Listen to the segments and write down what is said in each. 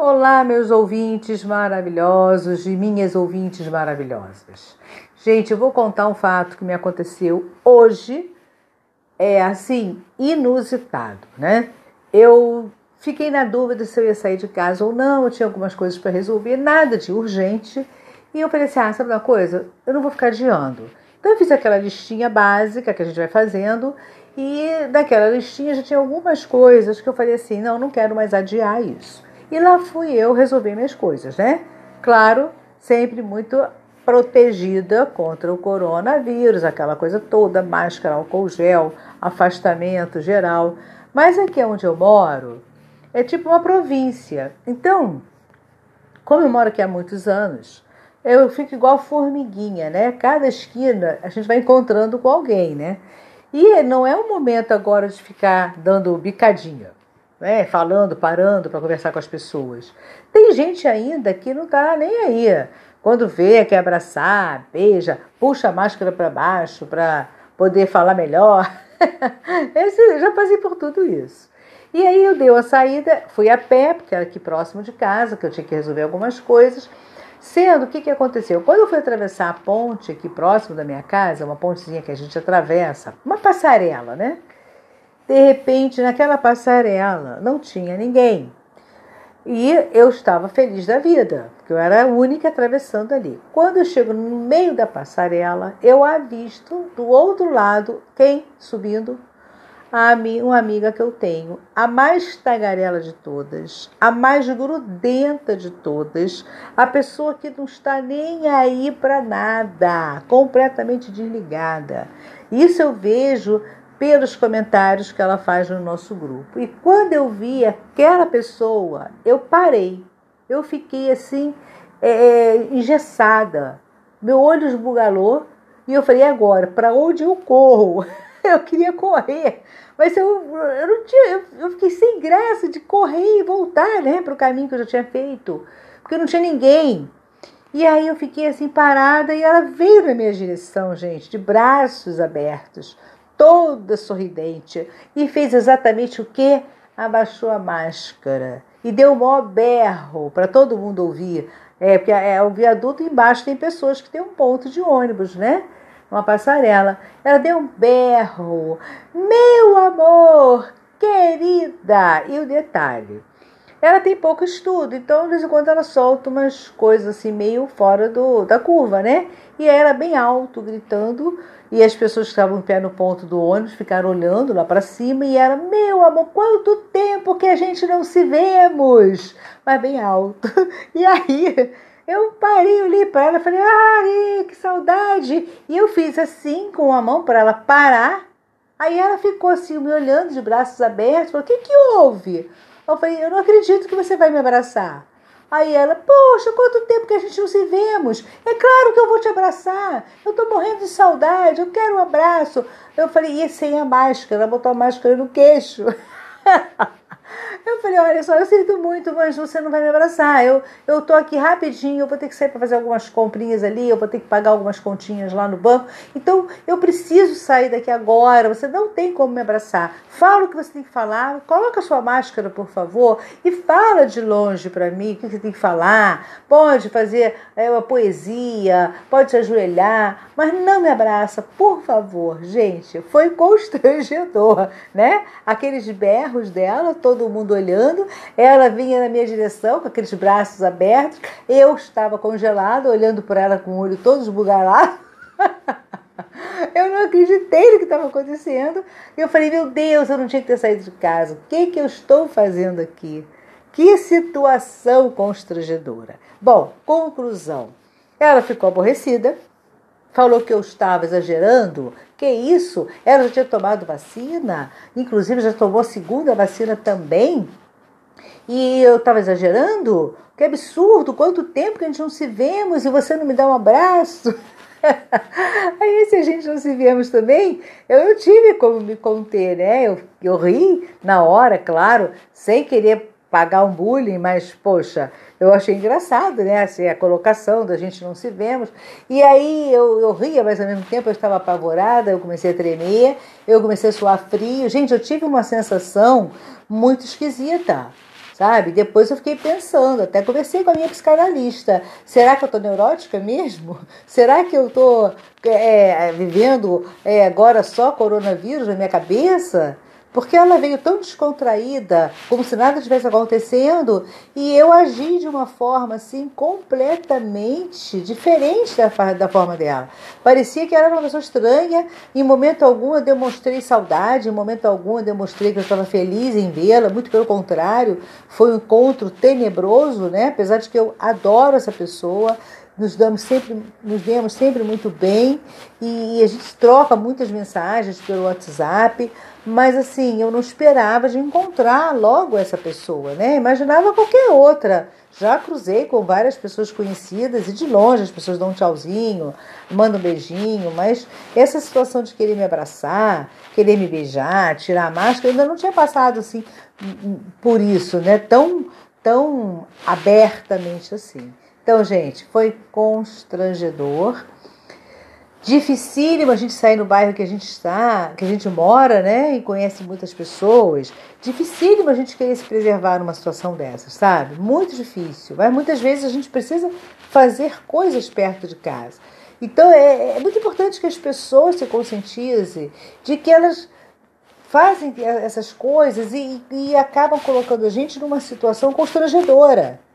Olá, meus ouvintes maravilhosos e minhas ouvintes maravilhosas. Gente, eu vou contar um fato que me aconteceu hoje, é assim, inusitado, né? Eu fiquei na dúvida se eu ia sair de casa ou não, eu tinha algumas coisas para resolver, nada de urgente. E eu falei assim: ah, sabe uma coisa? Eu não vou ficar adiando. Então eu fiz aquela listinha básica que a gente vai fazendo, e daquela listinha já tinha algumas coisas que eu falei assim: não, não quero mais adiar isso. E lá fui eu resolver minhas coisas, né? Claro, sempre muito protegida contra o coronavírus, aquela coisa toda, máscara, álcool gel, afastamento geral. Mas aqui onde eu moro é tipo uma província. Então, como eu moro aqui há muitos anos, eu fico igual formiguinha, né? Cada esquina a gente vai encontrando com alguém, né? E não é o momento agora de ficar dando bicadinha né, falando, parando para conversar com as pessoas. Tem gente ainda que não está nem aí. Quando vê, quer abraçar, beija, puxa a máscara para baixo para poder falar melhor. Esse, já passei por tudo isso. E aí eu dei uma saída, fui a pé, porque era aqui próximo de casa, que eu tinha que resolver algumas coisas. Sendo, o que, que aconteceu? Quando eu fui atravessar a ponte aqui próximo da minha casa, uma pontezinha que a gente atravessa, uma passarela, né? De repente, naquela passarela não tinha ninguém. E eu estava feliz da vida, porque eu era a única atravessando ali. Quando eu chego no meio da passarela, eu avisto do outro lado quem subindo? A mim, uma amiga que eu tenho, a mais tagarela de todas, a mais grudenta de todas, a pessoa que não está nem aí para nada, completamente desligada. Isso eu vejo pelos comentários que ela faz no nosso grupo. E quando eu vi aquela pessoa, eu parei. Eu fiquei assim, é, é engessada. Meu olho esbugalou e eu falei: agora, para onde eu corro? eu queria correr, mas eu, eu não tinha, eu, eu fiquei sem graça de correr e voltar né, para o caminho que eu já tinha feito, porque não tinha ninguém. E aí eu fiquei assim parada e ela veio na minha direção, gente, de braços abertos toda sorridente, e fez exatamente o que? Abaixou a máscara e deu um maior berro para todo mundo ouvir. É, porque é o viaduto embaixo tem pessoas que tem um ponto de ônibus, né? Uma passarela. Ela deu um berro. Meu amor, querida! E o detalhe, ela tem pouco estudo, então de vez em quando ela solta umas coisas assim meio fora do, da curva, né? E era bem alto, gritando, e as pessoas que estavam em pé no ponto do ônibus ficaram olhando lá para cima e era: Meu amor, quanto tempo que a gente não se vemos! Mas bem alto. E aí eu parei ali para ela falei: Ai, que saudade! E eu fiz assim com a mão para ela parar. Aí ela ficou assim, me olhando de braços abertos, O que, que houve? Eu falei: Eu não acredito que você vai me abraçar. Aí ela, poxa, quanto tempo que a gente não se vemos. É claro que eu vou te abraçar. Eu tô morrendo de saudade, eu quero um abraço. Eu falei, e sem a máscara? Ela botou a máscara no queixo. Eu falei, olha só, eu sinto muito, mas você não vai me abraçar. Eu, eu tô aqui rapidinho, eu vou ter que sair para fazer algumas comprinhas ali, eu vou ter que pagar algumas continhas lá no banco. Então, eu preciso sair daqui agora. Você não tem como me abraçar. Fala o que você tem que falar, coloca a sua máscara, por favor, e fala de longe para mim o que você tem que falar. Pode fazer é, uma poesia, pode se ajoelhar, mas não me abraça, por favor. Gente, foi constrangedor, né? Aqueles berros dela, todo mundo olhando. Ela vinha na minha direção com aqueles braços abertos. Eu estava congelada, olhando por ela com o olho todo esbugalado. eu não acreditei no que estava acontecendo. Eu falei, meu Deus, eu não tinha que ter saído de casa. O que, que eu estou fazendo aqui? Que situação constrangedora. Bom, conclusão. Ela ficou aborrecida, falou que eu estava exagerando. Que isso? Ela já tinha tomado vacina, inclusive já tomou segunda vacina também. E eu estava exagerando? Que absurdo! Quanto tempo que a gente não se vemos e você não me dá um abraço? Aí, se a gente não se vemos também, eu não tive como me conter, né? Eu, eu ri na hora, claro, sem querer pagar um bullying, mas, poxa, eu achei engraçado, né? Assim, a colocação da gente não se vemos. E aí eu, eu ria, mas ao mesmo tempo eu estava apavorada, eu comecei a tremer, eu comecei a suar frio. Gente, eu tive uma sensação muito esquisita. sabe? Depois eu fiquei pensando, até conversei com a minha psicanalista. Será que eu tô neurótica mesmo? Será que eu tô é, vivendo é, agora só coronavírus na minha cabeça? Porque ela veio tão descontraída, como se nada tivesse acontecendo, e eu agi de uma forma assim completamente diferente da, da forma dela. Parecia que era uma pessoa estranha, em momento algum eu demonstrei saudade, em momento algum eu demonstrei que eu estava feliz em vê-la, muito pelo contrário, foi um encontro tenebroso, né? Apesar de que eu adoro essa pessoa, nos damos sempre, nos vemos sempre muito bem e a gente troca muitas mensagens pelo WhatsApp, mas assim, eu não esperava de encontrar logo essa pessoa, né? Imaginava qualquer outra. Já cruzei com várias pessoas conhecidas e de longe as pessoas dão um tchauzinho, mandam um beijinho, mas essa situação de querer me abraçar, querer me beijar, tirar a máscara, eu ainda não tinha passado assim por isso, né? Tão, tão abertamente assim. Então, gente, foi constrangedor. Dificílimo a gente sair no bairro que a gente está, que a gente mora, né? E conhece muitas pessoas. Dificílimo a gente querer se preservar numa situação dessa, sabe? Muito difícil. Mas muitas vezes a gente precisa fazer coisas perto de casa. Então é, é muito importante que as pessoas se conscientizem de que elas fazem essas coisas e, e acabam colocando a gente numa situação constrangedora.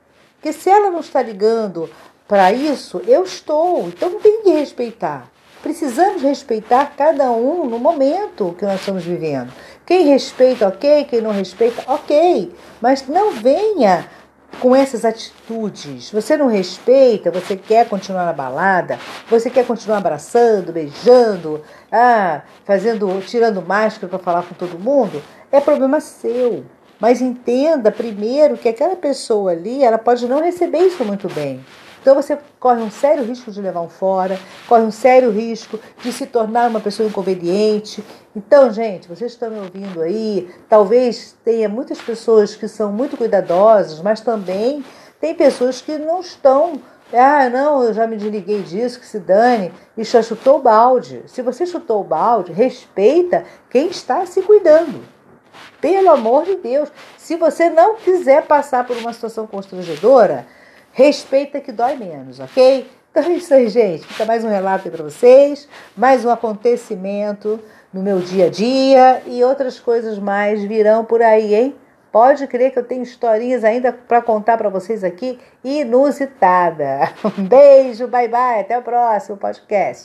Porque se ela não está ligando para isso, eu estou. Então tem que respeitar. Precisamos respeitar cada um no momento que nós estamos vivendo. Quem respeita, ok. Quem não respeita, ok. Mas não venha com essas atitudes. Você não respeita, você quer continuar na balada, você quer continuar abraçando, beijando, ah, fazendo, tirando máscara para falar com todo mundo, é problema seu. Mas entenda primeiro que aquela pessoa ali, ela pode não receber isso muito bem. Então você corre um sério risco de levar um fora, corre um sério risco de se tornar uma pessoa inconveniente. Então, gente, vocês estão me ouvindo aí, talvez tenha muitas pessoas que são muito cuidadosas, mas também tem pessoas que não estão ah, não, eu já me desliguei disso, que se dane, e já chutou o balde. Se você chutou o balde, respeita quem está se cuidando. Pelo amor de Deus, se você não quiser passar por uma situação constrangedora, respeita que dói menos, ok? Então é isso aí, gente. Fica mais um relato para vocês, mais um acontecimento no meu dia a dia e outras coisas mais virão por aí, hein? Pode crer que eu tenho historinhas ainda para contar para vocês aqui inusitada. Um beijo, bye bye, até o próximo podcast.